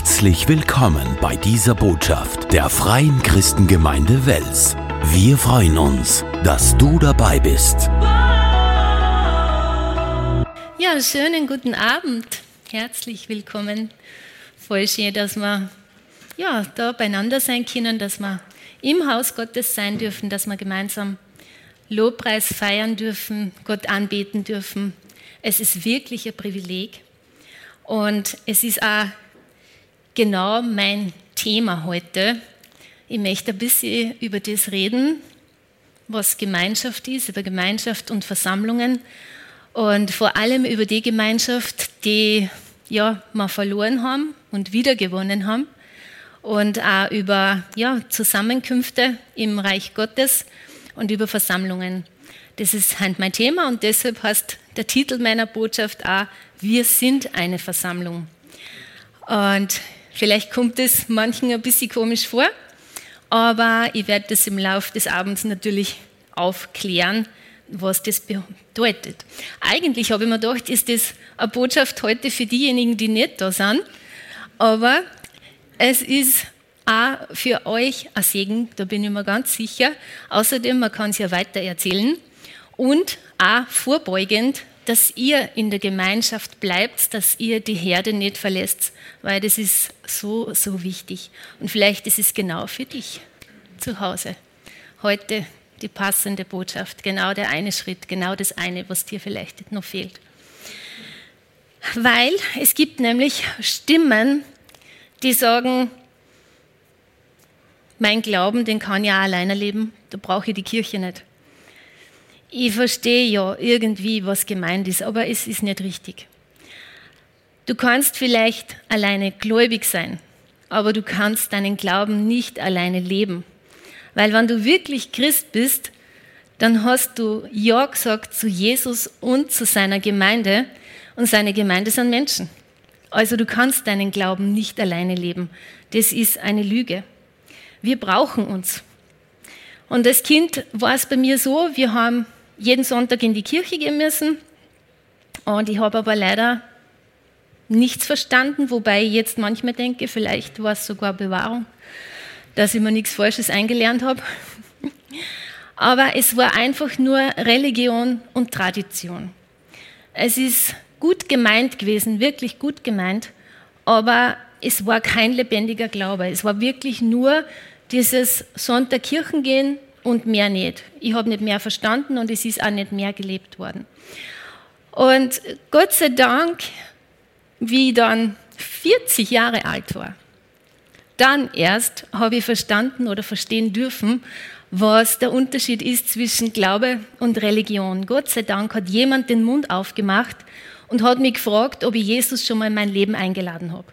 Herzlich willkommen bei dieser Botschaft der Freien Christengemeinde Wels. Wir freuen uns, dass du dabei bist. Ja, schönen guten Abend. Herzlich willkommen. Voll schön, dass wir ja, da beieinander sein können, dass wir im Haus Gottes sein dürfen, dass wir gemeinsam Lobpreis feiern dürfen, Gott anbeten dürfen. Es ist wirklich ein Privileg. Und es ist auch genau mein Thema heute. Ich möchte ein bisschen über das reden, was Gemeinschaft ist, über Gemeinschaft und Versammlungen und vor allem über die Gemeinschaft, die ja, wir verloren haben und wiedergewonnen haben und auch über ja, Zusammenkünfte im Reich Gottes und über Versammlungen. Das ist halt mein Thema und deshalb heißt der Titel meiner Botschaft auch, wir sind eine Versammlung. Und vielleicht kommt es manchen ein bisschen komisch vor, aber ich werde das im Laufe des Abends natürlich aufklären, was das bedeutet. Eigentlich habe ich mir gedacht, ist das eine Botschaft heute für diejenigen, die nicht da sind, aber es ist auch für euch ein Segen, da bin ich mir ganz sicher. Außerdem, man kann es ja weiter erzählen und auch vorbeugend, dass ihr in der Gemeinschaft bleibt, dass ihr die Herde nicht verlässt, weil das ist so, so wichtig. Und vielleicht ist es genau für dich zu Hause. Heute die passende Botschaft, genau der eine Schritt, genau das eine, was dir vielleicht noch fehlt. Weil es gibt nämlich Stimmen, die sagen, mein Glauben, den kann ich auch alleine leben, da brauche ich die Kirche nicht. Ich verstehe ja irgendwie, was gemeint ist, aber es ist nicht richtig. Du kannst vielleicht alleine gläubig sein, aber du kannst deinen Glauben nicht alleine leben. Weil wenn du wirklich Christ bist, dann hast du Ja gesagt zu Jesus und zu seiner Gemeinde und seine Gemeinde sind Menschen. Also du kannst deinen Glauben nicht alleine leben. Das ist eine Lüge. Wir brauchen uns. Und als Kind war es bei mir so, wir haben jeden Sonntag in die Kirche gehen müssen und ich habe aber leider nichts verstanden, wobei ich jetzt manchmal denke, vielleicht war es sogar Bewahrung, dass ich mir nichts Falsches eingelernt habe. Aber es war einfach nur Religion und Tradition. Es ist gut gemeint gewesen, wirklich gut gemeint, aber es war kein lebendiger Glaube. Es war wirklich nur dieses Sonntagkirchen gehen und mehr nicht. Ich habe nicht mehr verstanden und es ist auch nicht mehr gelebt worden. Und Gott sei Dank, wie ich dann 40 Jahre alt war, dann erst habe ich verstanden oder verstehen dürfen, was der Unterschied ist zwischen Glaube und Religion. Gott sei Dank hat jemand den Mund aufgemacht und hat mich gefragt, ob ich Jesus schon mal in mein Leben eingeladen habe.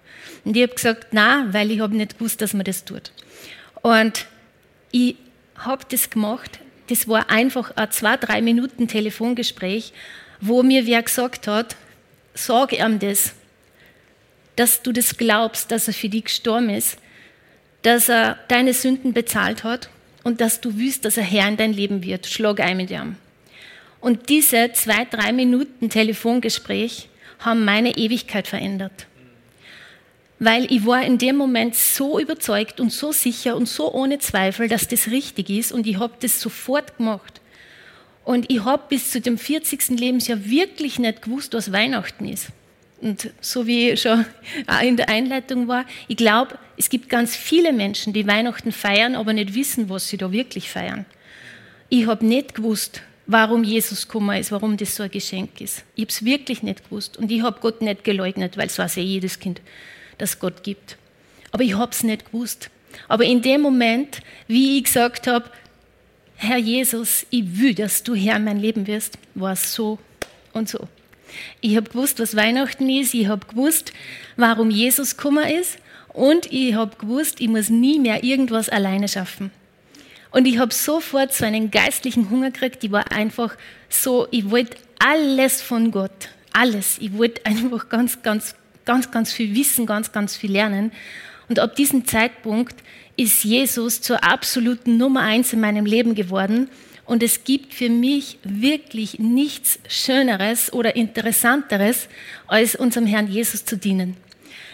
Und ich habe gesagt, na, weil ich habe nicht gewusst, dass man das tut. Und ich habe das gemacht. Das war einfach ein zwei, drei Minuten Telefongespräch, wo mir wer gesagt hat, sag ihm das, dass du das glaubst, dass er für dich gestorben ist, dass er deine Sünden bezahlt hat und dass du willst, dass er Herr in dein Leben wird. Schlag ein mit ihm. Und diese zwei, drei Minuten Telefongespräch haben meine Ewigkeit verändert weil ich war in dem Moment so überzeugt und so sicher und so ohne Zweifel, dass das richtig ist und ich habe das sofort gemacht. Und ich habe bis zu dem 40. Lebensjahr wirklich nicht gewusst, was Weihnachten ist. Und so wie schon in der Einleitung war, ich glaube, es gibt ganz viele Menschen, die Weihnachten feiern, aber nicht wissen, was sie da wirklich feiern. Ich habe nicht gewusst, warum Jesus gekommen ist, warum das so ein Geschenk ist. Ich habe es wirklich nicht gewusst. Und ich habe Gott nicht geleugnet, weil es weiß ja jedes Kind das Gott gibt. Aber ich habe es nicht gewusst. Aber in dem Moment, wie ich gesagt habe, Herr Jesus, ich will, dass du Herr in mein Leben wirst, war es so und so. Ich habe gewusst, was Weihnachten ist, ich habe gewusst, warum Jesus gekommen ist und ich habe gewusst, ich muss nie mehr irgendwas alleine schaffen. Und ich habe sofort so einen geistlichen Hunger gekriegt, ich war einfach so, ich wollte alles von Gott, alles. Ich wollte einfach ganz, ganz ganz, ganz viel wissen, ganz, ganz viel lernen. Und ab diesem Zeitpunkt ist Jesus zur absoluten Nummer eins in meinem Leben geworden. Und es gibt für mich wirklich nichts Schöneres oder Interessanteres, als unserem Herrn Jesus zu dienen.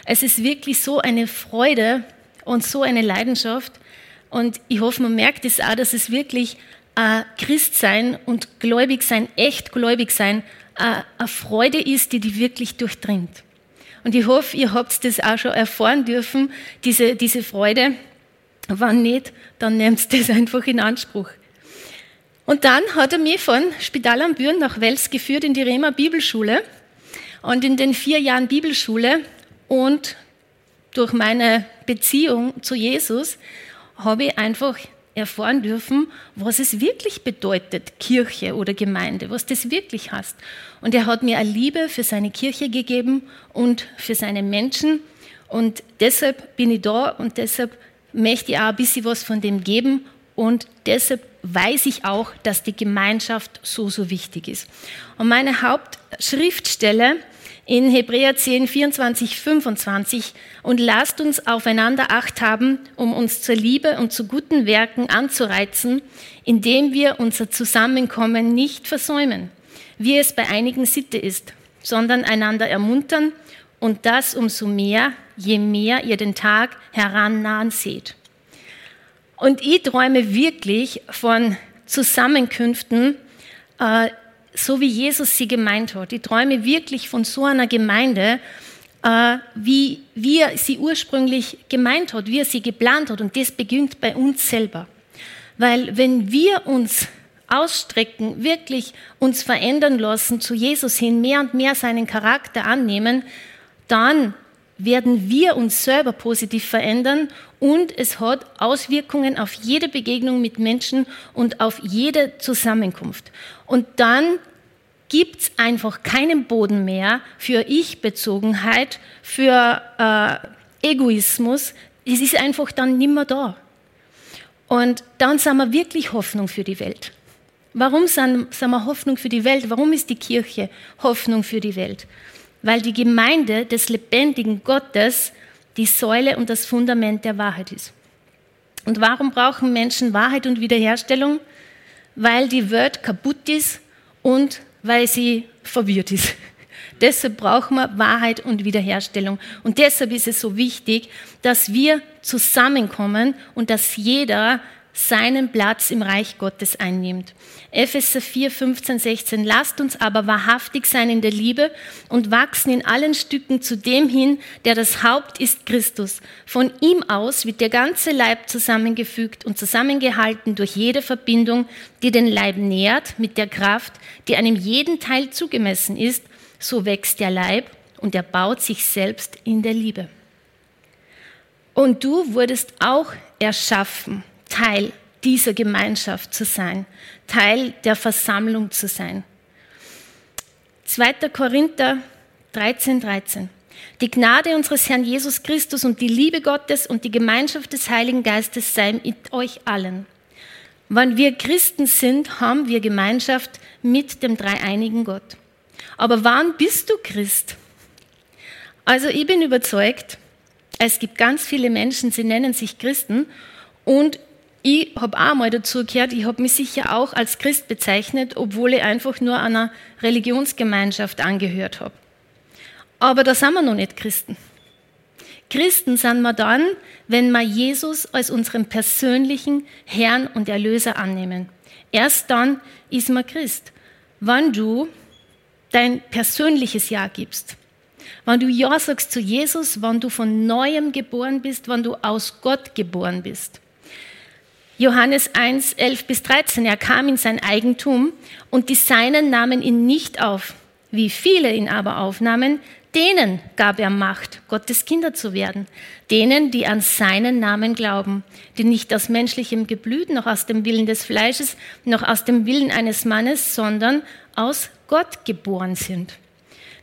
Es ist wirklich so eine Freude und so eine Leidenschaft. Und ich hoffe, man merkt es auch, dass es wirklich äh, Christsein und gläubig sein, echt gläubig sein, äh, eine Freude ist, die die wirklich durchdringt. Und ich hoffe, ihr habt das auch schon erfahren dürfen, diese, diese Freude. Wenn nicht, dann nehmt das einfach in Anspruch. Und dann hat er mich von Spital am Büren nach Wels geführt in die Rema Bibelschule. Und in den vier Jahren Bibelschule und durch meine Beziehung zu Jesus habe ich einfach erfahren dürfen, was es wirklich bedeutet, Kirche oder Gemeinde, was das wirklich heißt. Und er hat mir eine Liebe für seine Kirche gegeben und für seine Menschen. Und deshalb bin ich da und deshalb möchte ich auch ein bisschen was von dem geben. Und deshalb weiß ich auch, dass die Gemeinschaft so, so wichtig ist. Und meine Hauptschriftstelle in Hebräer 10, 24, 25 und lasst uns aufeinander Acht haben, um uns zur Liebe und zu guten Werken anzureizen, indem wir unser Zusammenkommen nicht versäumen, wie es bei einigen Sitte ist, sondern einander ermuntern und das umso mehr, je mehr ihr den Tag herannahen seht. Und ich träume wirklich von Zusammenkünften, äh, so wie Jesus sie gemeint hat. Ich träume wirklich von so einer Gemeinde, äh, wie, er sie ursprünglich gemeint hat, wie er sie geplant hat. Und das beginnt bei uns selber. Weil wenn wir uns ausstrecken, wirklich uns verändern lassen, zu Jesus hin, mehr und mehr seinen Charakter annehmen, dann werden wir uns selber positiv verändern und es hat Auswirkungen auf jede Begegnung mit Menschen und auf jede Zusammenkunft. Und dann gibt es einfach keinen Boden mehr für Ich-Bezogenheit, für äh, Egoismus. Es ist einfach dann nimmer da. Und dann sind wir wirklich Hoffnung für die Welt. Warum sind, sind wir Hoffnung für die Welt? Warum ist die Kirche Hoffnung für die Welt? Weil die Gemeinde des lebendigen Gottes die Säule und das Fundament der Wahrheit ist. Und warum brauchen Menschen Wahrheit und Wiederherstellung? Weil die Welt kaputt ist und weil sie verwirrt ist. deshalb brauchen wir Wahrheit und Wiederherstellung. Und deshalb ist es so wichtig, dass wir zusammenkommen und dass jeder seinen Platz im Reich Gottes einnimmt. Epheser 4, 15, 16. Lasst uns aber wahrhaftig sein in der Liebe und wachsen in allen Stücken zu dem hin, der das Haupt ist Christus. Von ihm aus wird der ganze Leib zusammengefügt und zusammengehalten durch jede Verbindung, die den Leib nährt mit der Kraft, die einem jeden Teil zugemessen ist. So wächst der Leib und er baut sich selbst in der Liebe. Und du wurdest auch erschaffen Teil dieser Gemeinschaft zu sein, Teil der Versammlung zu sein. 2. Korinther 13, 13. Die Gnade unseres Herrn Jesus Christus und die Liebe Gottes und die Gemeinschaft des Heiligen Geistes sei mit euch allen. Wenn wir Christen sind, haben wir Gemeinschaft mit dem dreieinigen Gott. Aber wann bist du Christ? Also ich bin überzeugt, es gibt ganz viele Menschen, sie nennen sich Christen und ich habe auch mal dazu gehört, ich habe mich sicher auch als Christ bezeichnet, obwohl ich einfach nur einer Religionsgemeinschaft angehört habe. Aber da sind wir noch nicht Christen. Christen sind wir dann, wenn wir Jesus als unseren persönlichen Herrn und Erlöser annehmen. Erst dann ist man Christ. Wenn du dein persönliches Ja gibst, wenn du Ja sagst zu Jesus, wenn du von neuem geboren bist, wenn du aus Gott geboren bist, Johannes 1, 11 bis 13. Er kam in sein Eigentum und die Seinen nahmen ihn nicht auf. Wie viele ihn aber aufnahmen, denen gab er Macht, Gottes Kinder zu werden. Denen, die an seinen Namen glauben, die nicht aus menschlichem Geblüt, noch aus dem Willen des Fleisches, noch aus dem Willen eines Mannes, sondern aus Gott geboren sind.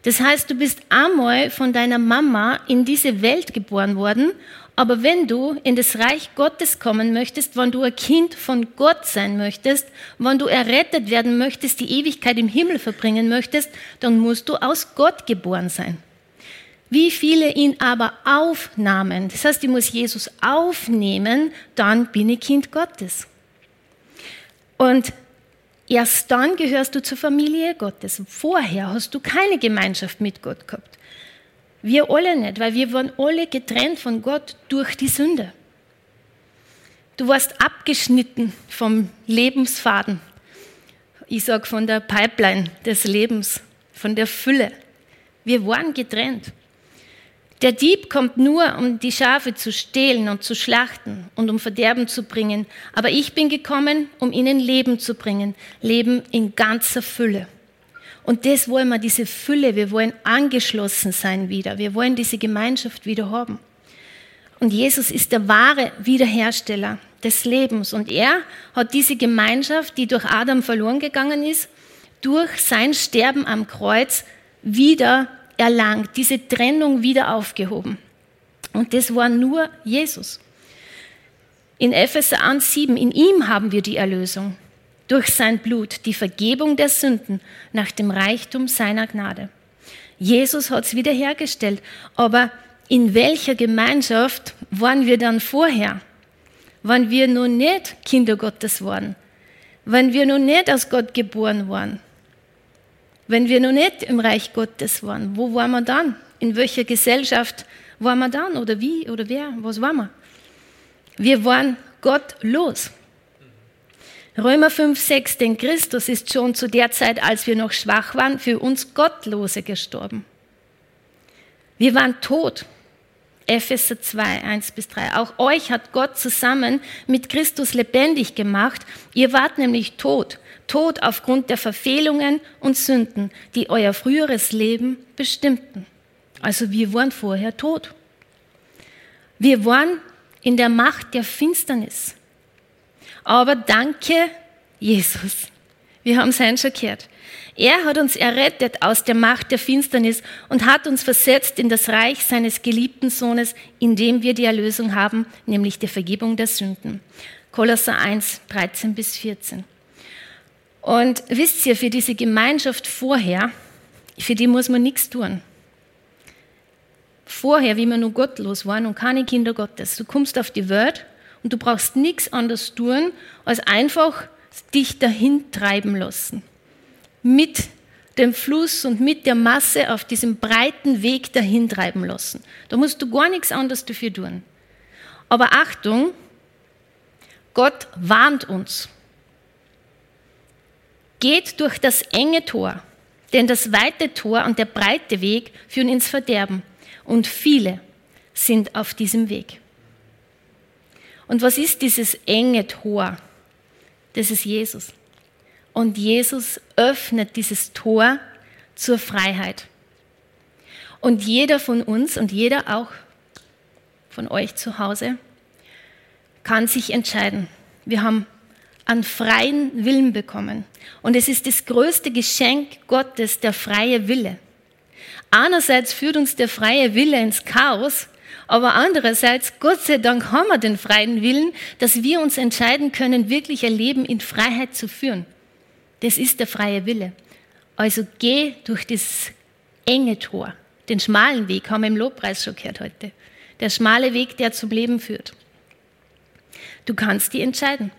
Das heißt, du bist einmal von deiner Mama in diese Welt geboren worden aber wenn du in das Reich Gottes kommen möchtest, wenn du ein Kind von Gott sein möchtest, wenn du errettet werden möchtest, die Ewigkeit im Himmel verbringen möchtest, dann musst du aus Gott geboren sein. Wie viele ihn aber aufnahmen, das heißt, ich muss Jesus aufnehmen, dann bin ich Kind Gottes. Und erst dann gehörst du zur Familie Gottes. Vorher hast du keine Gemeinschaft mit Gott gehabt. Wir alle nicht, weil wir waren alle getrennt von Gott durch die Sünde. Du warst abgeschnitten vom Lebensfaden. Ich sage von der Pipeline des Lebens, von der Fülle. Wir waren getrennt. Der Dieb kommt nur, um die Schafe zu stehlen und zu schlachten und um Verderben zu bringen. Aber ich bin gekommen, um ihnen Leben zu bringen. Leben in ganzer Fülle. Und das wollen wir, diese Fülle. Wir wollen angeschlossen sein wieder. Wir wollen diese Gemeinschaft wieder haben. Und Jesus ist der wahre Wiederhersteller des Lebens. Und er hat diese Gemeinschaft, die durch Adam verloren gegangen ist, durch sein Sterben am Kreuz wieder erlangt, diese Trennung wieder aufgehoben. Und das war nur Jesus. In Epheser 1,7, in ihm haben wir die Erlösung, durch sein Blut, die Vergebung der Sünden nach dem Reichtum seiner Gnade. Jesus hat es wiederhergestellt, aber in welcher Gemeinschaft waren wir dann vorher? Waren wir noch nicht Kinder Gottes waren? Waren wir noch nicht aus Gott geboren waren? Wenn wir noch nicht im Reich Gottes waren, wo waren wir dann? In welcher Gesellschaft waren wir dann? Oder wie? Oder wer? Was waren wir? Wir waren gottlos. Römer 5, 6, denn Christus ist schon zu der Zeit, als wir noch schwach waren, für uns Gottlose gestorben. Wir waren tot. Epheser 2, 1 bis 3. Auch euch hat Gott zusammen mit Christus lebendig gemacht. Ihr wart nämlich tot. Tot aufgrund der Verfehlungen und Sünden, die euer früheres Leben bestimmten. Also wir waren vorher tot. Wir waren in der Macht der Finsternis. Aber danke Jesus. Wir haben es schon gehört. Er hat uns errettet aus der Macht der Finsternis und hat uns versetzt in das Reich seines geliebten Sohnes, in dem wir die Erlösung haben, nämlich die Vergebung der Sünden. Kolosser 1, 13 bis 14. Und wisst ihr, für diese Gemeinschaft vorher, für die muss man nichts tun. Vorher, wie wir nur gottlos waren und keine Kinder Gottes, du kommst auf die Welt und du brauchst nichts anderes tun, als einfach dich dahin treiben lassen mit dem Fluss und mit der Masse auf diesem breiten Weg dahin treiben lassen. Da musst du gar nichts anderes dafür tun. Aber Achtung, Gott warnt uns. Geht durch das enge Tor, denn das weite Tor und der breite Weg führen ins Verderben. Und viele sind auf diesem Weg. Und was ist dieses enge Tor? Das ist Jesus. Und Jesus öffnet dieses Tor zur Freiheit. Und jeder von uns und jeder auch von euch zu Hause kann sich entscheiden. Wir haben einen freien Willen bekommen. Und es ist das größte Geschenk Gottes, der freie Wille. Einerseits führt uns der freie Wille ins Chaos, aber andererseits, Gott sei Dank haben wir den freien Willen, dass wir uns entscheiden können, wirklich ein Leben in Freiheit zu führen. Das ist der freie Wille. Also geh durch das enge Tor. Den schmalen Weg haben wir im Lobpreis schon gehört heute. Der schmale Weg, der zum Leben führt. Du kannst dich entscheiden.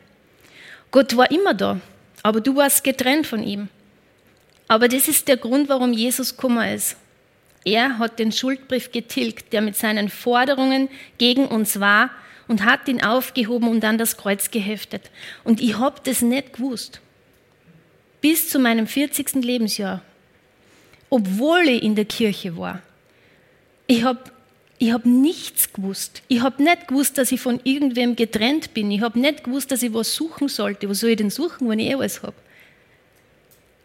Gott war immer da, aber du warst getrennt von ihm. Aber das ist der Grund, warum Jesus Kummer ist. Er hat den Schuldbrief getilgt, der mit seinen Forderungen gegen uns war und hat ihn aufgehoben und an das Kreuz geheftet. Und ich habe das nicht gewusst bis zu meinem 40. Lebensjahr, obwohl ich in der Kirche war. Ich habe ich hab nichts gewusst. Ich habe nicht gewusst, dass ich von irgendwem getrennt bin. Ich habe nicht gewusst, dass ich was suchen sollte. Was soll ich denn suchen, wenn ich eh alles habe?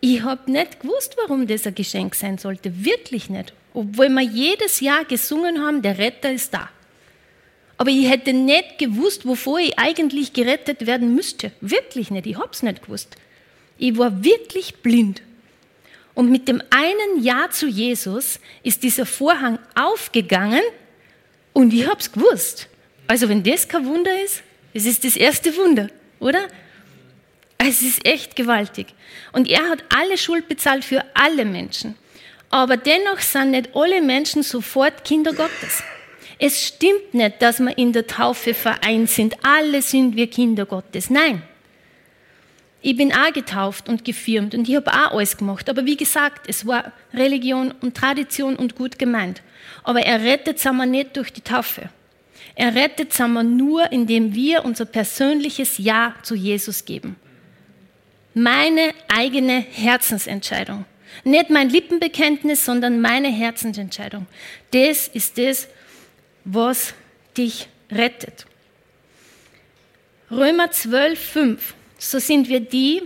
Ich habe nicht gewusst, warum das ein Geschenk sein sollte. Wirklich nicht. Obwohl wir jedes Jahr gesungen haben, der Retter ist da. Aber ich hätte nicht gewusst, wovor ich eigentlich gerettet werden müsste. Wirklich nicht. Ich habe es nicht gewusst. Ich war wirklich blind. Und mit dem einen Ja zu Jesus ist dieser Vorhang aufgegangen und ich habe es gewusst. Also wenn das kein Wunder ist, es ist das erste Wunder, oder? Es ist echt gewaltig. Und er hat alle Schuld bezahlt für alle Menschen. Aber dennoch sind nicht alle Menschen sofort Kinder Gottes. Es stimmt nicht, dass wir in der Taufe vereint sind. Alle sind wir Kinder Gottes. Nein. Ich bin auch getauft und gefirmt und ich habe auch alles gemacht. Aber wie gesagt, es war Religion und Tradition und gut gemeint. Aber er rettet sind wir nicht durch die Taufe. Er rettet sind wir nur, indem wir unser persönliches Ja zu Jesus geben. Meine eigene Herzensentscheidung. Nicht mein Lippenbekenntnis, sondern meine Herzensentscheidung. Das ist das, was dich rettet. Römer 12, 5. So sind wir die,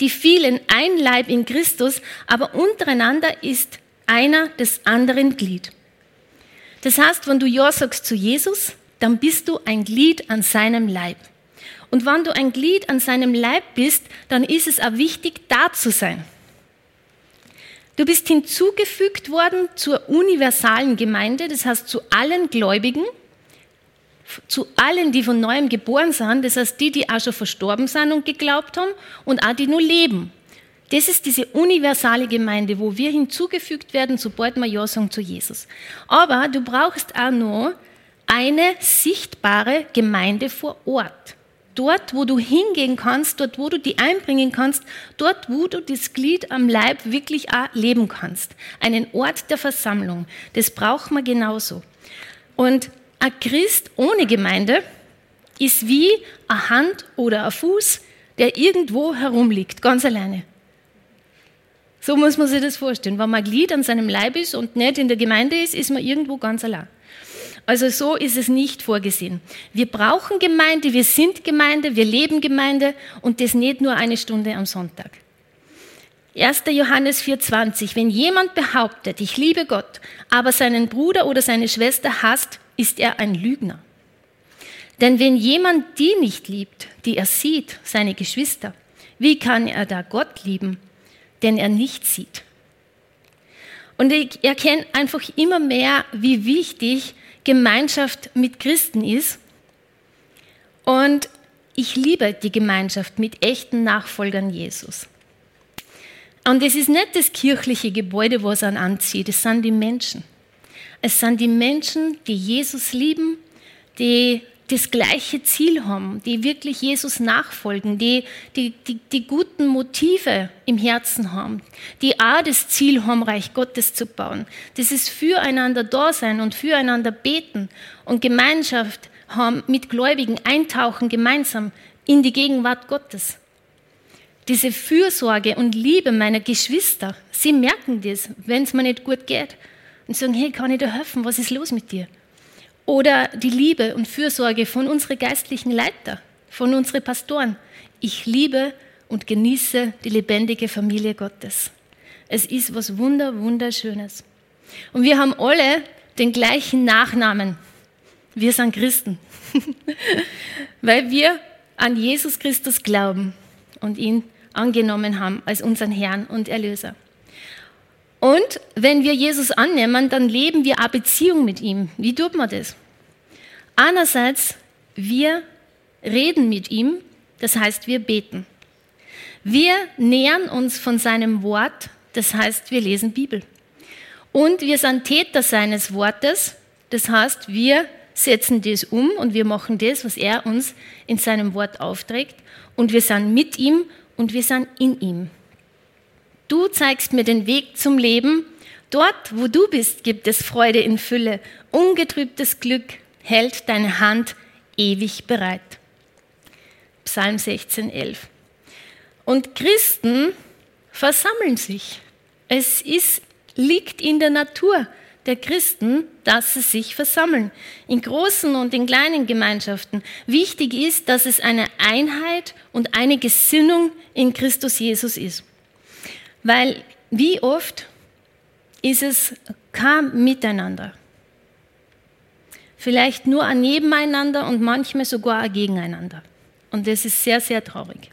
die vielen ein Leib in Christus, aber untereinander ist einer des anderen Glied. Das heißt, wenn du Ja sagst zu Jesus, dann bist du ein Glied an seinem Leib. Und wenn du ein Glied an seinem Leib bist, dann ist es auch wichtig, da zu sein. Du bist hinzugefügt worden zur universalen Gemeinde, das heißt zu allen Gläubigen, zu allen, die von neuem geboren sind, das heißt die, die auch schon verstorben sind und geglaubt haben und auch die nur leben. Das ist diese universale Gemeinde, wo wir hinzugefügt werden, sobald wir Ja sagen zu Jesus. Aber du brauchst auch noch eine sichtbare Gemeinde vor Ort. Dort, wo du hingehen kannst, dort, wo du die einbringen kannst, dort, wo du das Glied am Leib wirklich auch leben kannst. Einen Ort der Versammlung. Das braucht man genauso. Und ein Christ ohne Gemeinde ist wie eine Hand oder ein Fuß, der irgendwo herumliegt, ganz alleine. So muss man sich das vorstellen. Wenn man Glied an seinem Leib ist und nicht in der Gemeinde ist, ist man irgendwo ganz allein. Also so ist es nicht vorgesehen. Wir brauchen Gemeinde, wir sind Gemeinde, wir leben Gemeinde und das nicht nur eine Stunde am Sonntag. 1. Johannes 4:20. Wenn jemand behauptet, ich liebe Gott, aber seinen Bruder oder seine Schwester hasst, ist er ein Lügner. Denn wenn jemand die nicht liebt, die er sieht, seine Geschwister, wie kann er da Gott lieben, den er nicht sieht? Und ich erkenne einfach immer mehr, wie wichtig Gemeinschaft mit Christen ist. Und ich liebe die Gemeinschaft mit echten Nachfolgern Jesus. Und es ist nicht das kirchliche Gebäude, was an anzieht, es sind die Menschen. Es sind die Menschen, die Jesus lieben, die das gleiche Ziel haben, die wirklich Jesus nachfolgen, die, die, die, die guten Motive im Herzen haben, die auch das Ziel haben, Reich Gottes zu bauen. Das ist füreinander da sein und füreinander beten und Gemeinschaft haben mit Gläubigen, eintauchen gemeinsam in die Gegenwart Gottes. Diese Fürsorge und Liebe meiner Geschwister, sie merken das, wenn es mir nicht gut geht und sagen, hey, kann ich dir helfen? Was ist los mit dir? Oder die Liebe und Fürsorge von unseren geistlichen Leiter, von unseren Pastoren. Ich liebe und genieße die lebendige Familie Gottes. Es ist was wunder, wunderschönes. Und wir haben alle den gleichen Nachnamen. Wir sind Christen, weil wir an Jesus Christus glauben und ihn angenommen haben als unseren Herrn und Erlöser. Und wenn wir Jesus annehmen, dann leben wir eine Beziehung mit ihm. Wie tut man das? Einerseits, wir reden mit ihm, das heißt, wir beten. Wir nähern uns von seinem Wort, das heißt, wir lesen Bibel. Und wir sind Täter seines Wortes, das heißt, wir setzen das um und wir machen das, was er uns in seinem Wort aufträgt. Und wir sind mit ihm und wir sind in ihm. Du zeigst mir den Weg zum Leben. Dort, wo du bist, gibt es Freude in Fülle. Ungetrübtes Glück hält deine Hand ewig bereit. Psalm 16, 11. Und Christen versammeln sich. Es ist, liegt in der Natur der Christen, dass sie sich versammeln. In großen und in kleinen Gemeinschaften. Wichtig ist, dass es eine Einheit und eine Gesinnung in Christus Jesus ist. Weil wie oft ist es kein Miteinander. Vielleicht nur ein Nebeneinander und manchmal sogar ein Gegeneinander. Und das ist sehr, sehr traurig.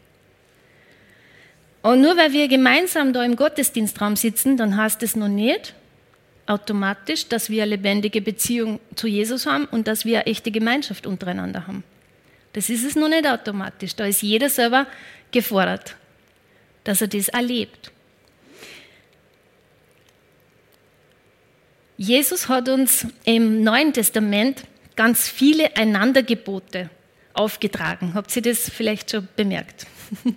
Und nur weil wir gemeinsam da im Gottesdienstraum sitzen, dann heißt es noch nicht automatisch, dass wir eine lebendige Beziehung zu Jesus haben und dass wir eine echte Gemeinschaft untereinander haben. Das ist es noch nicht automatisch. Da ist jeder selber gefordert, dass er das erlebt. Jesus hat uns im Neuen Testament ganz viele Einandergebote aufgetragen. Habt ihr das vielleicht schon bemerkt?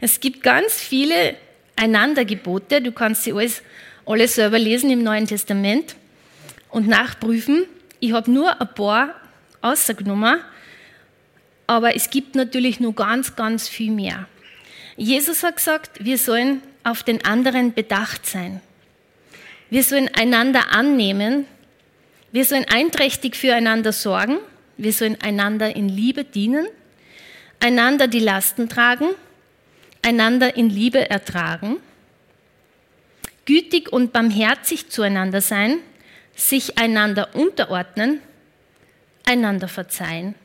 Es gibt ganz viele Einandergebote. Du kannst sie alles, alles selber lesen im Neuen Testament und nachprüfen. Ich habe nur ein paar außergenommen, aber es gibt natürlich nur ganz, ganz viel mehr. Jesus hat gesagt, wir sollen auf den anderen bedacht sein. Wir sollen einander annehmen. Wir sollen einträchtig füreinander sorgen. Wir sollen einander in Liebe dienen, einander die Lasten tragen, einander in Liebe ertragen, gütig und barmherzig zueinander sein, sich einander unterordnen, einander verzeihen,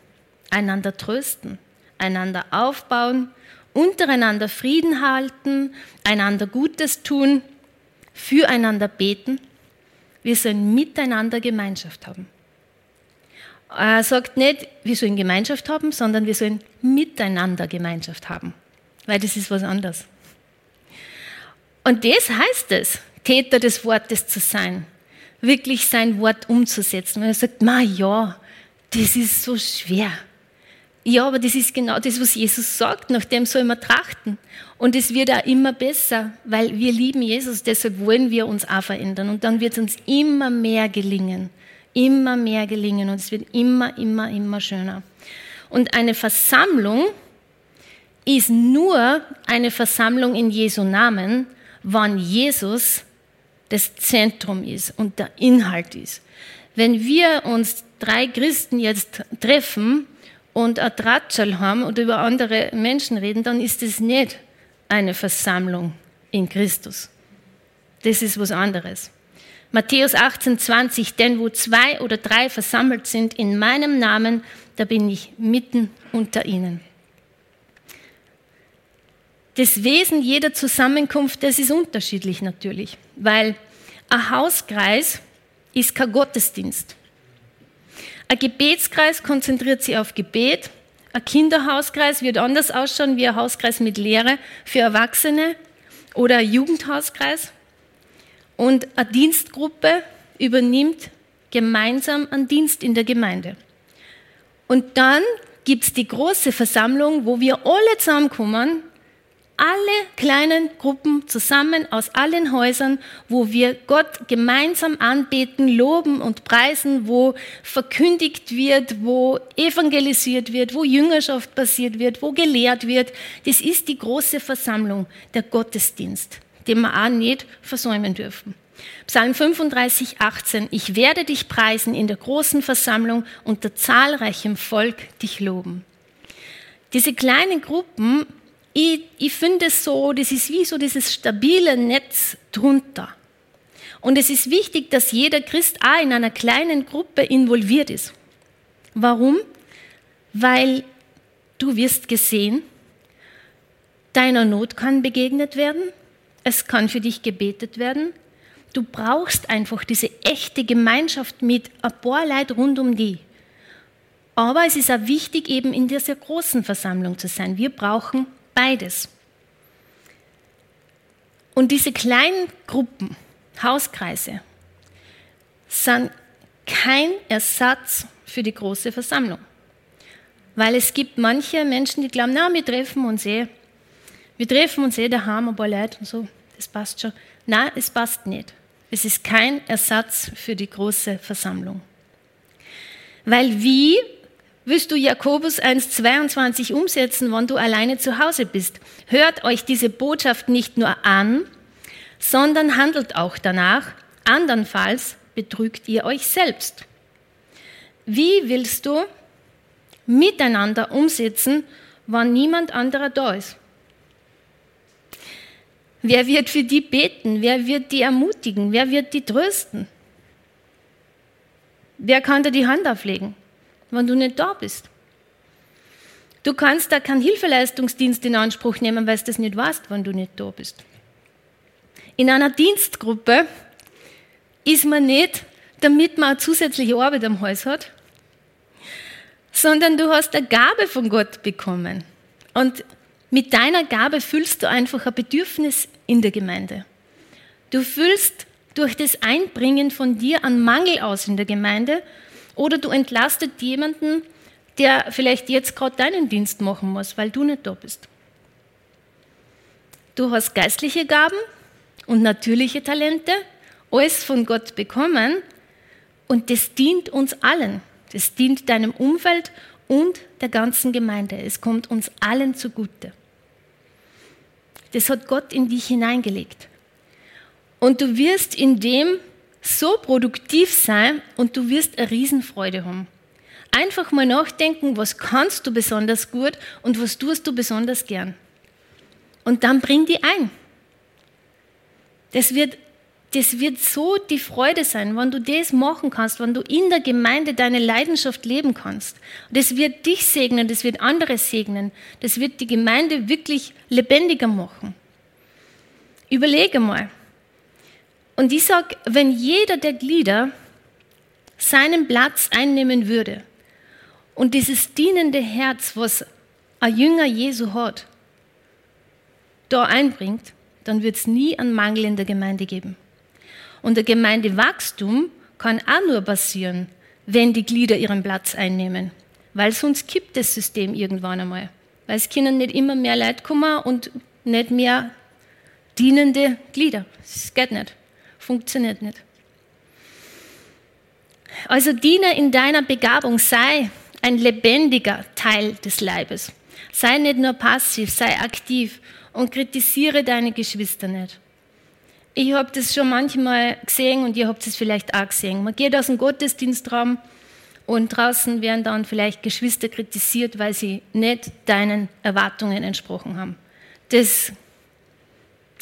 einander trösten, einander aufbauen, untereinander Frieden halten, einander Gutes tun, füreinander beten. Wir sollen miteinander Gemeinschaft haben. Er sagt nicht, wir sollen Gemeinschaft haben, sondern wir sollen miteinander Gemeinschaft haben, weil das ist was anderes. Und das heißt es, Täter des Wortes zu sein, wirklich sein Wort umzusetzen. Und er sagt, ma ja, das ist so schwer. Ja, aber das ist genau das, was Jesus sagt, nach dem soll man trachten. Und es wird auch immer besser, weil wir lieben Jesus, deshalb wollen wir uns auch verändern. Und dann wird es uns immer mehr gelingen immer mehr gelingen und es wird immer, immer, immer schöner. Und eine Versammlung ist nur eine Versammlung in Jesu Namen, wann Jesus das Zentrum ist und der Inhalt ist. Wenn wir uns drei Christen jetzt treffen und ein Tratschal haben oder über andere Menschen reden, dann ist es nicht eine Versammlung in Christus. Das ist was anderes. Matthäus 18, 20, denn wo zwei oder drei versammelt sind in meinem Namen, da bin ich mitten unter ihnen. Das Wesen jeder Zusammenkunft, das ist unterschiedlich natürlich, weil ein Hauskreis ist kein Gottesdienst. Ein Gebetskreis konzentriert sich auf Gebet. Ein Kinderhauskreis wird anders ausschauen wie ein Hauskreis mit Lehre für Erwachsene oder ein Jugendhauskreis. Und eine Dienstgruppe übernimmt gemeinsam einen Dienst in der Gemeinde. Und dann gibt es die große Versammlung, wo wir alle zusammenkommen, alle kleinen Gruppen zusammen aus allen Häusern, wo wir Gott gemeinsam anbeten, loben und preisen, wo verkündigt wird, wo evangelisiert wird, wo Jüngerschaft passiert wird, wo gelehrt wird. Das ist die große Versammlung, der Gottesdienst den wir auch nicht versäumen dürfen. Psalm 35, 18. Ich werde dich preisen in der großen Versammlung unter zahlreichem Volk dich loben. Diese kleinen Gruppen, ich, ich finde es so, das ist wie so dieses stabile Netz drunter. Und es ist wichtig, dass jeder Christ auch in einer kleinen Gruppe involviert ist. Warum? Weil du wirst gesehen, deiner Not kann begegnet werden, es kann für dich gebetet werden. Du brauchst einfach diese echte Gemeinschaft mit ein paar Leuten rund um die. Aber es ist auch wichtig, eben in dieser großen Versammlung zu sein. Wir brauchen beides. Und diese kleinen Gruppen, Hauskreise, sind kein Ersatz für die große Versammlung. Weil es gibt manche Menschen, die glauben, na, wir treffen uns eh wir treffen uns eh daheim, ein paar Leute und so, das passt schon. Nein, es passt nicht. Es ist kein Ersatz für die große Versammlung. Weil wie willst du Jakobus 1,22 umsetzen, wenn du alleine zu Hause bist? Hört euch diese Botschaft nicht nur an, sondern handelt auch danach. Andernfalls betrügt ihr euch selbst. Wie willst du miteinander umsetzen, wenn niemand anderer da ist? Wer wird für die beten? Wer wird die ermutigen? Wer wird die trösten? Wer kann dir die Hand auflegen, wenn du nicht da bist? Du kannst da keinen Hilfeleistungsdienst in Anspruch nehmen, weil du das nicht weißt, wenn du nicht da bist. In einer Dienstgruppe ist man nicht, damit man eine zusätzliche Arbeit am Hals hat, sondern du hast eine Gabe von Gott bekommen. Und mit deiner Gabe füllst du einfach ein Bedürfnis in der Gemeinde. Du füllst durch das Einbringen von dir einen Mangel aus in der Gemeinde oder du entlastet jemanden, der vielleicht jetzt gerade deinen Dienst machen muss, weil du nicht da bist. Du hast geistliche Gaben und natürliche Talente, alles von Gott bekommen und das dient uns allen. Das dient deinem Umfeld und der ganzen Gemeinde. Es kommt uns allen zugute. Das hat Gott in dich hineingelegt. Und du wirst in dem so produktiv sein und du wirst eine Riesenfreude haben. Einfach mal nachdenken, was kannst du besonders gut und was tust du besonders gern. Und dann bring die ein. Das wird, das wird so die Freude sein, wenn du das machen kannst, wenn du in der Gemeinde deine Leidenschaft leben kannst. Das wird dich segnen, das wird andere segnen, das wird die Gemeinde wirklich lebendiger machen. Überlege mal. Und ich sage, wenn jeder der Glieder seinen Platz einnehmen würde und dieses dienende Herz, was ein Jünger Jesu hat, da einbringt, dann wird es nie einen Mangel in der Gemeinde geben. Und der Gemeindewachstum kann auch nur passieren, wenn die Glieder ihren Platz einnehmen. Weil sonst kippt das System irgendwann einmal. Weil es können nicht immer mehr Leute kommen und nicht mehr dienende Glieder. Das geht nicht. Funktioniert nicht. Also diene in deiner Begabung, sei ein lebendiger Teil des Leibes. Sei nicht nur passiv, sei aktiv und kritisiere deine Geschwister nicht. Ich habe das schon manchmal gesehen und ihr habt es vielleicht auch gesehen. Man geht aus dem Gottesdienstraum und draußen werden dann vielleicht Geschwister kritisiert, weil sie nicht deinen Erwartungen entsprochen haben. Das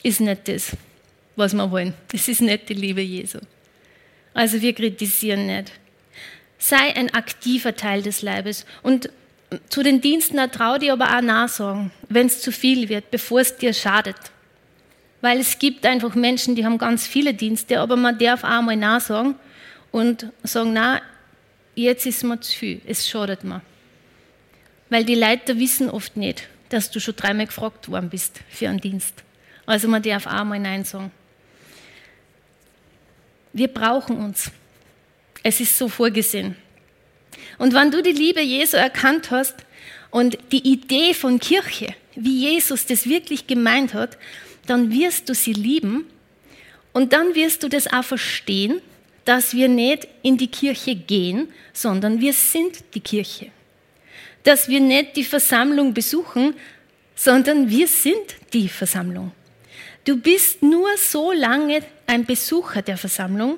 ist nicht das, was wir wollen. Das ist nicht die Liebe Jesu. Also wir kritisieren nicht. Sei ein aktiver Teil des Leibes und zu den Diensten trau dir aber auch nachsagen, wenn es zu viel wird, bevor es dir schadet. Weil es gibt einfach Menschen, die haben ganz viele Dienste, aber man darf auch mal nachsagen und sagen, na, jetzt ist mir zu viel, es schadet mir. Weil die Leute wissen oft nicht, dass du schon dreimal gefragt worden bist für einen Dienst. Also man darf auch mal Nein sagen. Wir brauchen uns. Es ist so vorgesehen. Und wenn du die Liebe Jesu erkannt hast und die Idee von Kirche, wie Jesus das wirklich gemeint hat, dann wirst du sie lieben und dann wirst du das auch verstehen, dass wir nicht in die Kirche gehen, sondern wir sind die Kirche. Dass wir nicht die Versammlung besuchen, sondern wir sind die Versammlung. Du bist nur so lange ein Besucher der Versammlung,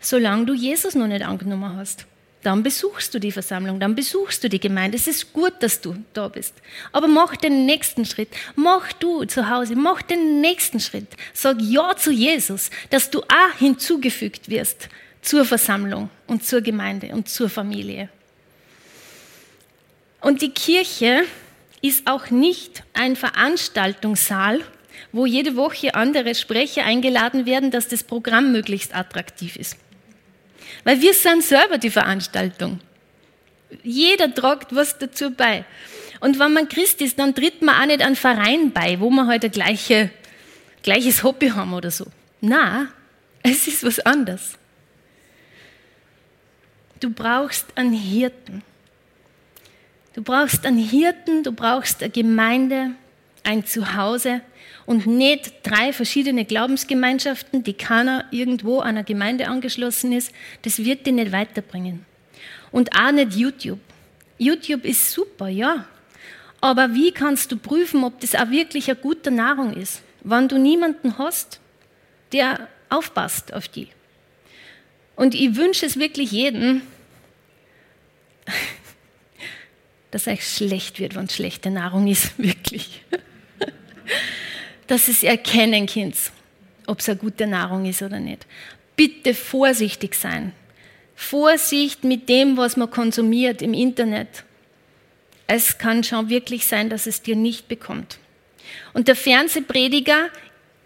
solange du Jesus noch nicht angenommen hast dann besuchst du die Versammlung, dann besuchst du die Gemeinde. Es ist gut, dass du da bist. Aber mach den nächsten Schritt. Mach du zu Hause, mach den nächsten Schritt. Sag Ja zu Jesus, dass du auch hinzugefügt wirst zur Versammlung und zur Gemeinde und zur Familie. Und die Kirche ist auch nicht ein Veranstaltungssaal, wo jede Woche andere Sprecher eingeladen werden, dass das Programm möglichst attraktiv ist. Weil wir sind selber die Veranstaltung. Jeder tragt was dazu bei. Und wenn man Christ ist, dann tritt man auch nicht an Verein bei, wo man halt ein gleiche, gleiches Hobby haben oder so. Na, es ist was anderes. Du brauchst einen Hirten. Du brauchst einen Hirten, du brauchst eine Gemeinde, ein Zuhause und nicht drei verschiedene Glaubensgemeinschaften, die keiner irgendwo einer Gemeinde angeschlossen ist. Das wird dich nicht weiterbringen. Und auch nicht YouTube. YouTube ist super, ja. Aber wie kannst du prüfen, ob das auch wirklich eine gute Nahrung ist, wenn du niemanden hast, der aufpasst auf die? Und ich wünsche es wirklich jedem, dass euch schlecht wird, wenn es schlechte Nahrung ist, wirklich dass es erkennen könnt, ob es eine gute Nahrung ist oder nicht. Bitte vorsichtig sein. Vorsicht mit dem, was man konsumiert im Internet. Es kann schon wirklich sein, dass es dir nicht bekommt. Und der Fernsehprediger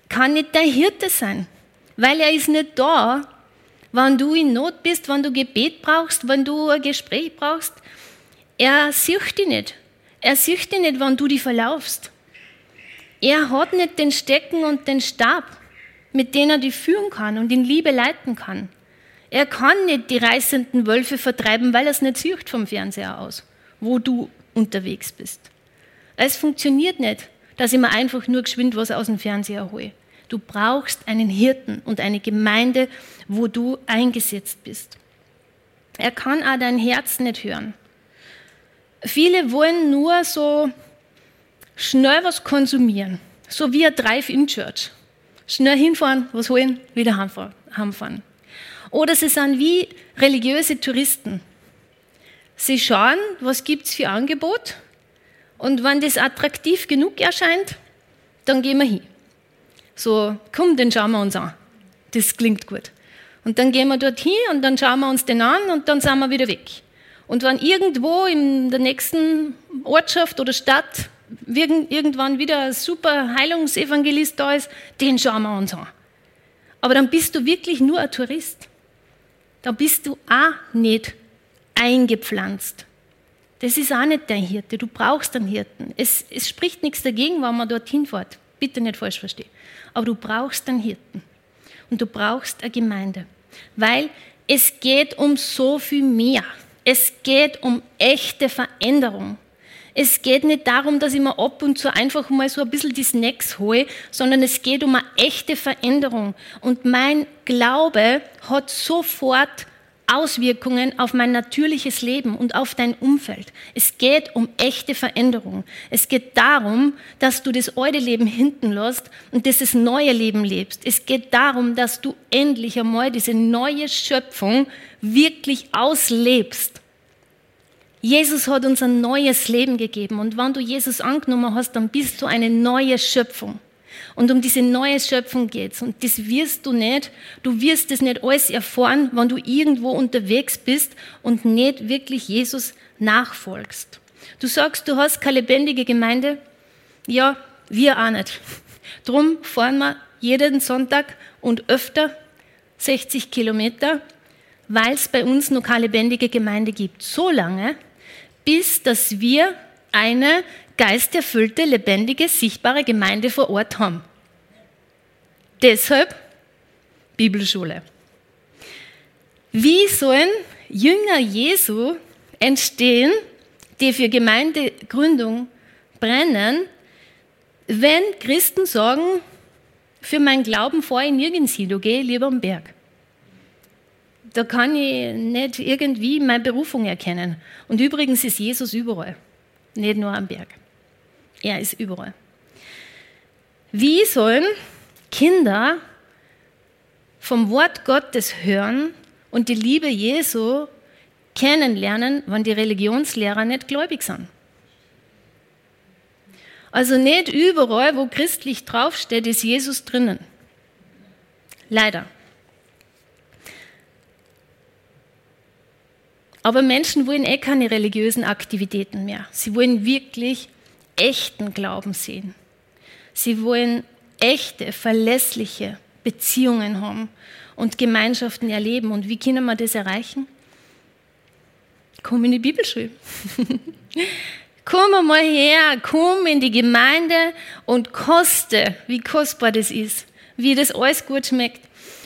kann nicht dein Hirte sein, weil er ist nicht da, wenn du in Not bist, wenn du Gebet brauchst, wenn du ein Gespräch brauchst. Er sieht dich nicht. Er sieht dich nicht, wenn du dich verlaufst. Er hat nicht den Stecken und den Stab, mit denen er die führen kann und in Liebe leiten kann. Er kann nicht die reißenden Wölfe vertreiben, weil er es nicht sieht vom Fernseher aus. wo du unterwegs bist. Es funktioniert nicht, dass ich mir einfach nur geschwind was aus dem Fernseher hole. Du brauchst einen Hirten und eine Gemeinde, wo du eingesetzt bist. Er kann auch dein Herz nicht hören. Viele wollen nur so schnell was konsumieren, so wie ein Drive-In-Church. Schnell hinfahren, was holen, wieder heimfahren. Oder sie sind wie religiöse Touristen. Sie schauen, was gibt es für Angebot und wenn das attraktiv genug erscheint, dann gehen wir hin. So, komm, den schauen wir uns an. Das klingt gut. Und dann gehen wir dorthin und dann schauen wir uns den an und dann sind wir wieder weg. Und wenn irgendwo in der nächsten Ortschaft oder Stadt irgendwann wieder ein super Heilungsevangelist da ist, den schauen wir uns an. Aber dann bist du wirklich nur ein Tourist. Da bist du auch nicht eingepflanzt. Das ist auch nicht dein Hirte. Du brauchst einen Hirten. Es, es spricht nichts dagegen, wenn man dorthin fährt. Bitte nicht falsch verstehen. Aber du brauchst einen Hirten. Und du brauchst eine Gemeinde. Weil es geht um so viel mehr. Es geht um echte Veränderung. Es geht nicht darum, dass ich mir ab und zu einfach mal so ein bisschen die Snacks hole, sondern es geht um eine echte Veränderung. Und mein Glaube hat sofort Auswirkungen auf mein natürliches Leben und auf dein Umfeld. Es geht um echte Veränderung. Es geht darum, dass du das alte Leben hinten lässt und dieses neue Leben lebst. Es geht darum, dass du endlich einmal diese neue Schöpfung wirklich auslebst. Jesus hat uns ein neues Leben gegeben und wenn du Jesus angenommen hast, dann bist du eine neue Schöpfung. Und um diese neue Schöpfung geht es. Und das wirst du nicht, du wirst das nicht alles erfahren, wenn du irgendwo unterwegs bist und nicht wirklich Jesus nachfolgst. Du sagst, du hast keine lebendige Gemeinde. Ja, wir auch nicht. Drum fahren wir jeden Sonntag und öfter 60 Kilometer, weil es bei uns noch keine lebendige Gemeinde gibt. So lange, bis dass wir eine geisterfüllte, lebendige, sichtbare Gemeinde vor Ort haben. Deshalb Bibelschule. Wie sollen Jünger Jesu entstehen, die für Gemeindegründung brennen, wenn Christen sagen, für meinen Glauben fahre ich nirgends hin, du geh lieber am Berg. Da kann ich nicht irgendwie meine Berufung erkennen. Und übrigens ist Jesus überall, nicht nur am Berg. Er ist überall. Wie sollen Kinder vom Wort Gottes hören und die Liebe Jesu kennenlernen, wenn die Religionslehrer nicht gläubig sind? Also nicht überall, wo christlich draufsteht, ist Jesus drinnen. Leider. Aber Menschen wollen eh keine religiösen Aktivitäten mehr. Sie wollen wirklich echten Glauben sehen. Sie wollen echte, verlässliche Beziehungen haben und Gemeinschaften erleben. Und wie können wir das erreichen? Komm in die Bibelschule. komm mal her, komm in die Gemeinde und koste, wie kostbar das ist, wie das alles gut schmeckt.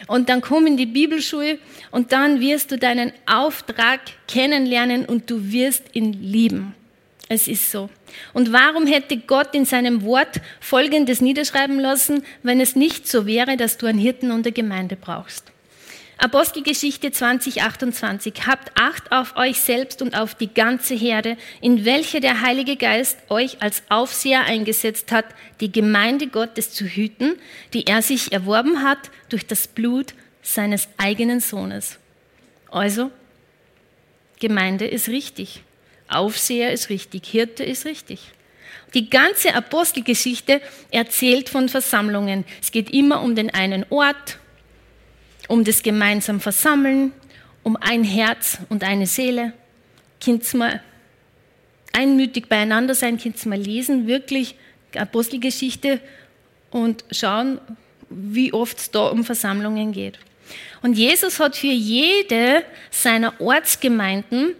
Und dann komm in die Bibelschule und dann wirst du deinen Auftrag kennenlernen und du wirst ihn lieben. Es ist so. Und warum hätte Gott in seinem Wort Folgendes niederschreiben lassen, wenn es nicht so wäre, dass du einen Hirten und eine Gemeinde brauchst? Apostelgeschichte 2028. Habt Acht auf euch selbst und auf die ganze Herde, in welche der Heilige Geist euch als Aufseher eingesetzt hat, die Gemeinde Gottes zu hüten, die er sich erworben hat durch das Blut seines eigenen Sohnes. Also, Gemeinde ist richtig. Aufseher ist richtig, Hirte ist richtig. Die ganze Apostelgeschichte erzählt von Versammlungen. Es geht immer um den einen Ort, um das gemeinsam Versammeln, um ein Herz und eine Seele. Kind's mal einmütig beieinander sein, kind's mal lesen, wirklich Apostelgeschichte und schauen, wie oft es da um Versammlungen geht. Und Jesus hat für jede seiner Ortsgemeinden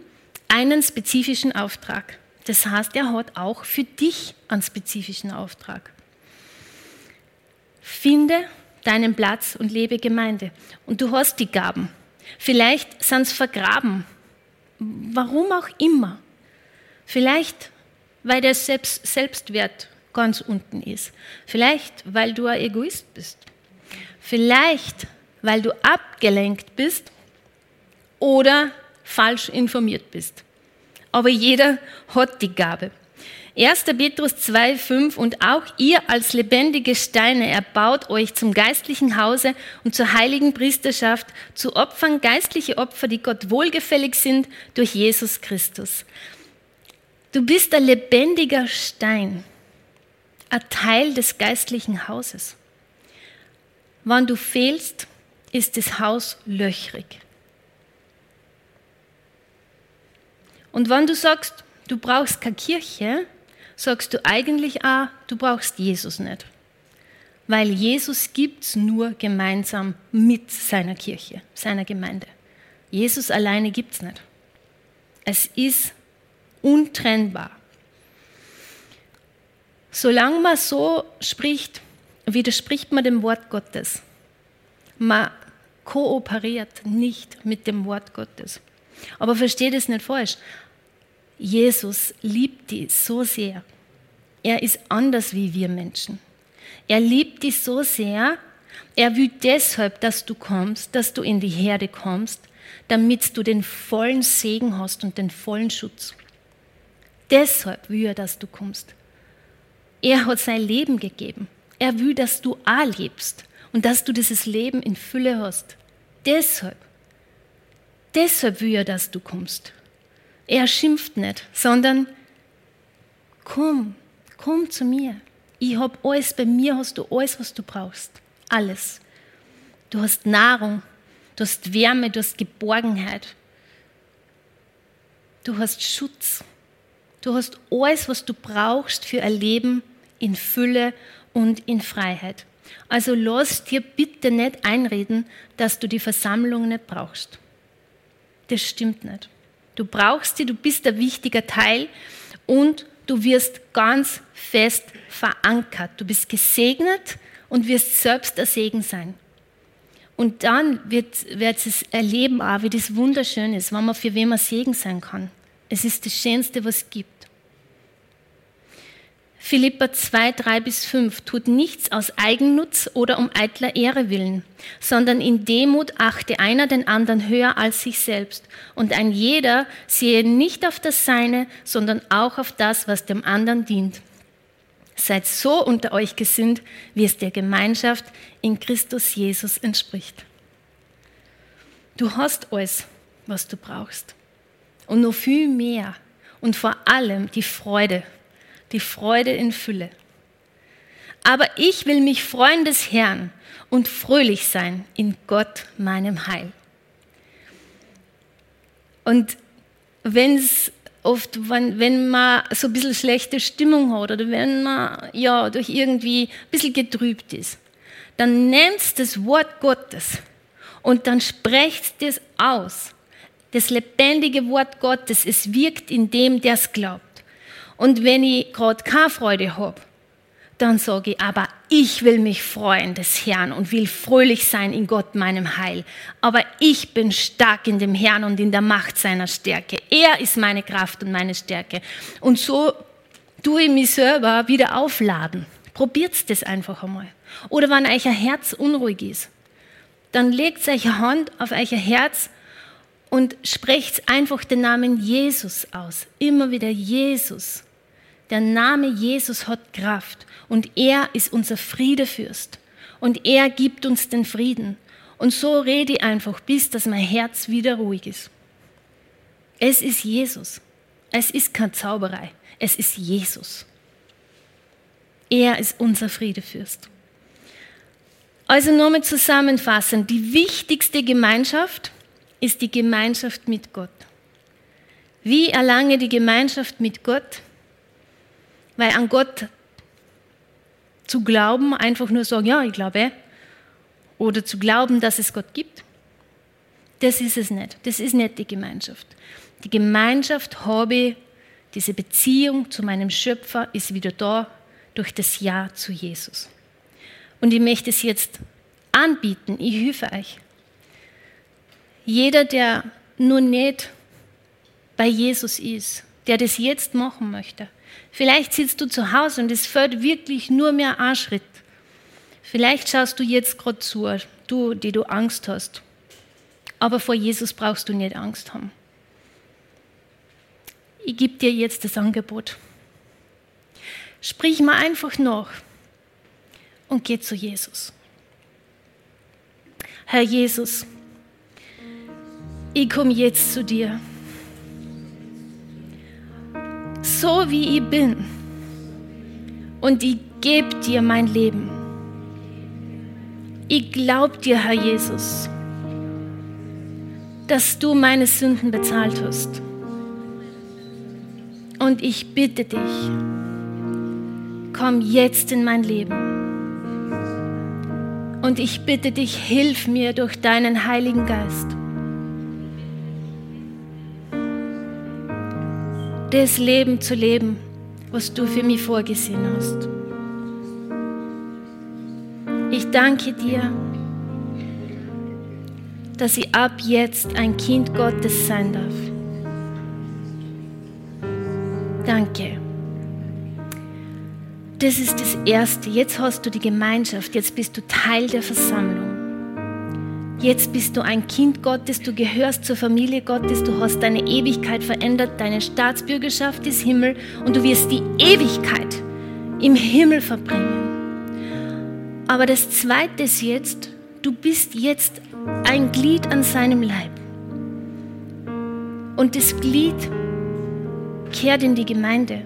einen spezifischen Auftrag. Das heißt, er hat auch für dich einen spezifischen Auftrag. Finde deinen Platz und lebe Gemeinde. Und du hast die Gaben. Vielleicht sind es vergraben. Warum auch immer. Vielleicht, weil der Selbst Selbstwert ganz unten ist. Vielleicht, weil du ein Egoist bist. Vielleicht, weil du abgelenkt bist oder falsch informiert bist. Aber jeder hat die Gabe. 1. Petrus 2,5 und auch ihr als lebendige Steine erbaut euch zum geistlichen Hause und zur heiligen Priesterschaft, zu Opfern, geistliche Opfer, die Gott wohlgefällig sind durch Jesus Christus. Du bist ein lebendiger Stein, ein Teil des geistlichen Hauses. Wann du fehlst, ist das Haus löchrig. Und wenn du sagst, du brauchst keine Kirche, sagst du eigentlich auch, du brauchst Jesus nicht. Weil Jesus gibt es nur gemeinsam mit seiner Kirche, seiner Gemeinde. Jesus alleine gibt es nicht. Es ist untrennbar. Solange man so spricht, widerspricht man dem Wort Gottes. Man kooperiert nicht mit dem Wort Gottes. Aber versteht es nicht falsch. Jesus liebt dich so sehr. Er ist anders wie wir Menschen. Er liebt dich so sehr. Er will deshalb, dass du kommst, dass du in die Herde kommst, damit du den vollen Segen hast und den vollen Schutz. Deshalb will er, dass du kommst. Er hat sein Leben gegeben. Er will, dass du auch lebst und dass du dieses Leben in Fülle hast. Deshalb. Deshalb will er, dass du kommst. Er schimpft nicht, sondern komm, komm zu mir. Ich habe alles, bei mir hast du alles, was du brauchst. Alles. Du hast Nahrung, du hast Wärme, du hast Geborgenheit. Du hast Schutz. Du hast alles, was du brauchst für ein Leben in Fülle und in Freiheit. Also lass dir bitte nicht einreden, dass du die Versammlung nicht brauchst. Das stimmt nicht. Du brauchst sie, du bist ein wichtiger Teil und du wirst ganz fest verankert. Du bist gesegnet und wirst selbst ein Segen sein. Und dann wird, wird es erleben, auch, wie das wunderschön ist, wenn man für wen man Segen sein kann. Es ist das Schönste, was es gibt. Philippa 2, 3 bis 5 tut nichts aus Eigennutz oder um eitler Ehre willen, sondern in Demut achte einer den anderen höher als sich selbst und ein jeder sehe nicht auf das Seine, sondern auch auf das, was dem anderen dient. Seid so unter euch gesinnt, wie es der Gemeinschaft in Christus Jesus entspricht. Du hast alles, was du brauchst und noch viel mehr und vor allem die Freude die Freude in Fülle. Aber ich will mich freuen des Herrn und fröhlich sein in Gott, meinem Heil. Und wenn es oft, wenn, wenn man so ein bisschen schlechte Stimmung hat oder wenn man ja durch irgendwie ein bisschen getrübt ist, dann nehmt das Wort Gottes und dann sprecht es aus. Das lebendige Wort Gottes, es wirkt in dem, der es glaubt. Und wenn ich gerade keine Freude habe, dann sage ich, aber ich will mich freuen des Herrn und will fröhlich sein in Gott, meinem Heil. Aber ich bin stark in dem Herrn und in der Macht seiner Stärke. Er ist meine Kraft und meine Stärke. Und so tue ich mich selber wieder aufladen. Probiert das einfach einmal. Oder wenn euer Herz unruhig ist, dann legt euch Hand auf euer Herz und sprecht einfach den Namen Jesus aus. Immer wieder Jesus. Der Name Jesus hat Kraft und er ist unser Friedefürst und er gibt uns den Frieden. Und so rede ich einfach, bis dass mein Herz wieder ruhig ist. Es ist Jesus. Es ist keine Zauberei. Es ist Jesus. Er ist unser Friedefürst. Also nochmal zusammenfassend, die wichtigste Gemeinschaft ist die Gemeinschaft mit Gott. Wie erlange die Gemeinschaft mit Gott? Weil an Gott zu glauben, einfach nur sagen, ja, ich glaube, oder zu glauben, dass es Gott gibt, das ist es nicht. Das ist nicht die Gemeinschaft. Die Gemeinschaft habe ich, diese Beziehung zu meinem Schöpfer ist wieder da durch das Ja zu Jesus. Und ich möchte es jetzt anbieten, ich helfe euch. Jeder, der nur nicht bei Jesus ist, der das jetzt machen möchte. Vielleicht sitzt du zu Hause und es fällt wirklich nur mehr ein Schritt. Vielleicht schaust du jetzt gerade zu, du, die du Angst hast. Aber vor Jesus brauchst du nicht Angst haben. Ich gebe dir jetzt das Angebot. Sprich mal einfach nach und geh zu Jesus. Herr Jesus, ich komme jetzt zu dir. So wie ich bin. Und ich gebe dir mein Leben. Ich glaube dir, Herr Jesus, dass du meine Sünden bezahlt hast. Und ich bitte dich, komm jetzt in mein Leben. Und ich bitte dich, hilf mir durch deinen Heiligen Geist. Das Leben zu leben, was du für mich vorgesehen hast. Ich danke dir, dass ich ab jetzt ein Kind Gottes sein darf. Danke. Das ist das Erste. Jetzt hast du die Gemeinschaft. Jetzt bist du Teil der Versammlung. Jetzt bist du ein Kind Gottes, du gehörst zur Familie Gottes, du hast deine Ewigkeit verändert, deine Staatsbürgerschaft ist Himmel und du wirst die Ewigkeit im Himmel verbringen. Aber das Zweite ist jetzt, du bist jetzt ein Glied an seinem Leib. Und das Glied kehrt in die Gemeinde.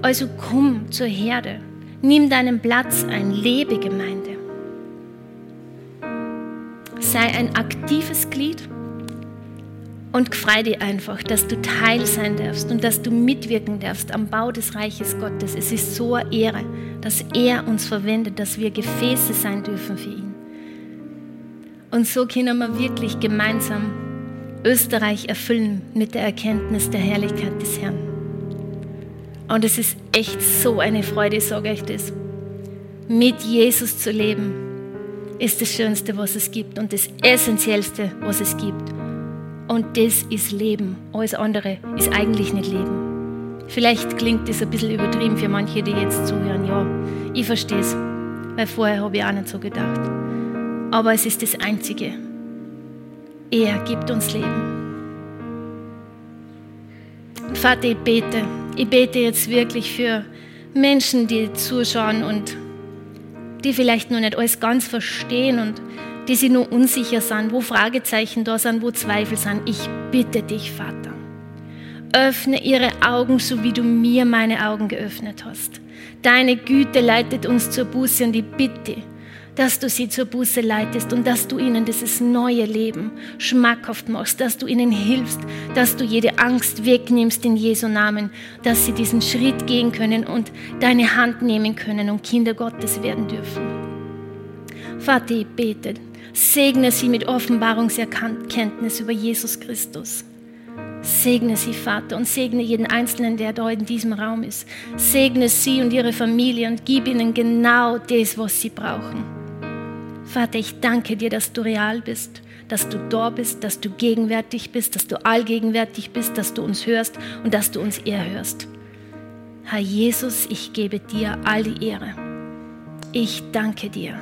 Also komm zur Herde, nimm deinen Platz ein, lebe Gemeinde. Sei ein aktives Glied und freu dich einfach, dass du Teil sein darfst und dass du mitwirken darfst am Bau des Reiches Gottes. Es ist so eine Ehre, dass er uns verwendet, dass wir Gefäße sein dürfen für ihn. Und so können wir wirklich gemeinsam Österreich erfüllen mit der Erkenntnis der Herrlichkeit des Herrn. Und es ist echt so eine Freude, ich sage euch das. Mit Jesus zu leben ist das Schönste, was es gibt und das Essentiellste, was es gibt. Und das ist Leben. Alles andere ist eigentlich nicht Leben. Vielleicht klingt das ein bisschen übertrieben für manche, die jetzt zuhören. Ja, ich verstehe es, weil vorher habe ich auch nicht so gedacht. Aber es ist das Einzige. Er gibt uns Leben. Vater, ich bete ich bete jetzt wirklich für Menschen, die zuschauen und die vielleicht noch nicht alles ganz verstehen und die sich nur unsicher sind, wo Fragezeichen da sind, wo Zweifel sind. Ich bitte dich, Vater, öffne ihre Augen, so wie du mir meine Augen geöffnet hast. Deine Güte leitet uns zur Buße und ich bitte, dass du sie zur Buße leitest und dass du ihnen dieses neue Leben schmackhaft machst, dass du ihnen hilfst, dass du jede Angst wegnimmst in Jesu Namen, dass sie diesen Schritt gehen können und deine Hand nehmen können und Kinder Gottes werden dürfen. Vater, ich bete, segne sie mit Offenbarungserkenntnis über Jesus Christus. Segne sie, Vater, und segne jeden Einzelnen, der da in diesem Raum ist. Segne sie und ihre Familie und gib ihnen genau das, was sie brauchen. Vater, ich danke dir, dass du real bist, dass du da bist, dass du gegenwärtig bist, dass du allgegenwärtig bist, dass du uns hörst und dass du uns erhörst. Herr Jesus, ich gebe dir all die Ehre. Ich danke dir.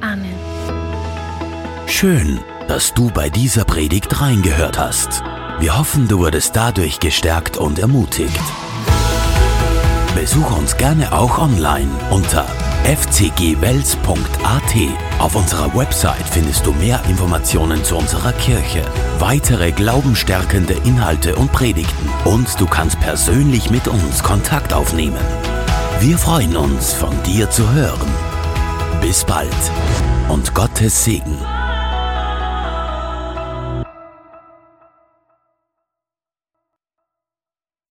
Amen. Schön, dass du bei dieser Predigt reingehört hast. Wir hoffen, du wurdest dadurch gestärkt und ermutigt. Besuch uns gerne auch online unter fcgwels.at. Auf unserer Website findest du mehr Informationen zu unserer Kirche, weitere glaubenstärkende Inhalte und Predigten und du kannst persönlich mit uns Kontakt aufnehmen. Wir freuen uns, von dir zu hören. Bis bald und Gottes Segen.